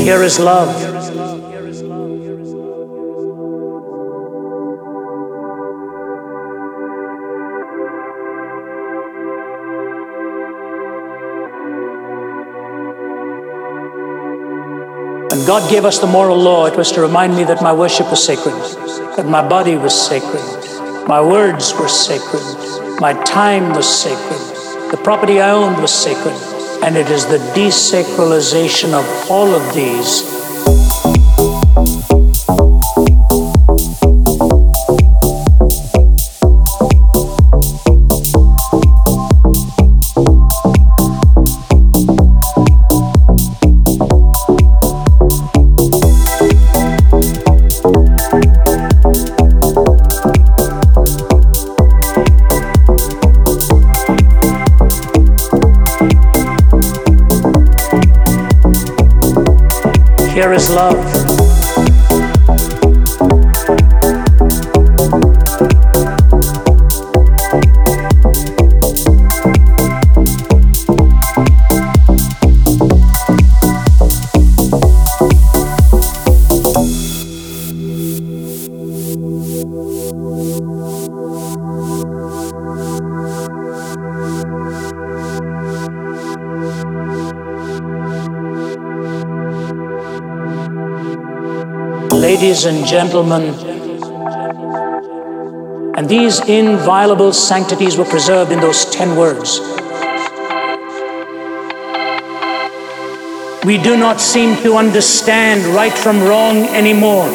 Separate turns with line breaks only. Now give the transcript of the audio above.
Here is love. When God gave us the moral law, it was to remind me that my worship was sacred, that my body was sacred, my words were sacred, my time was sacred, the property I owned was sacred, and it is the desacralization of all of these Here is love. Ladies and gentlemen, and these inviolable sanctities were preserved in those ten words. We do not seem to understand right from wrong anymore.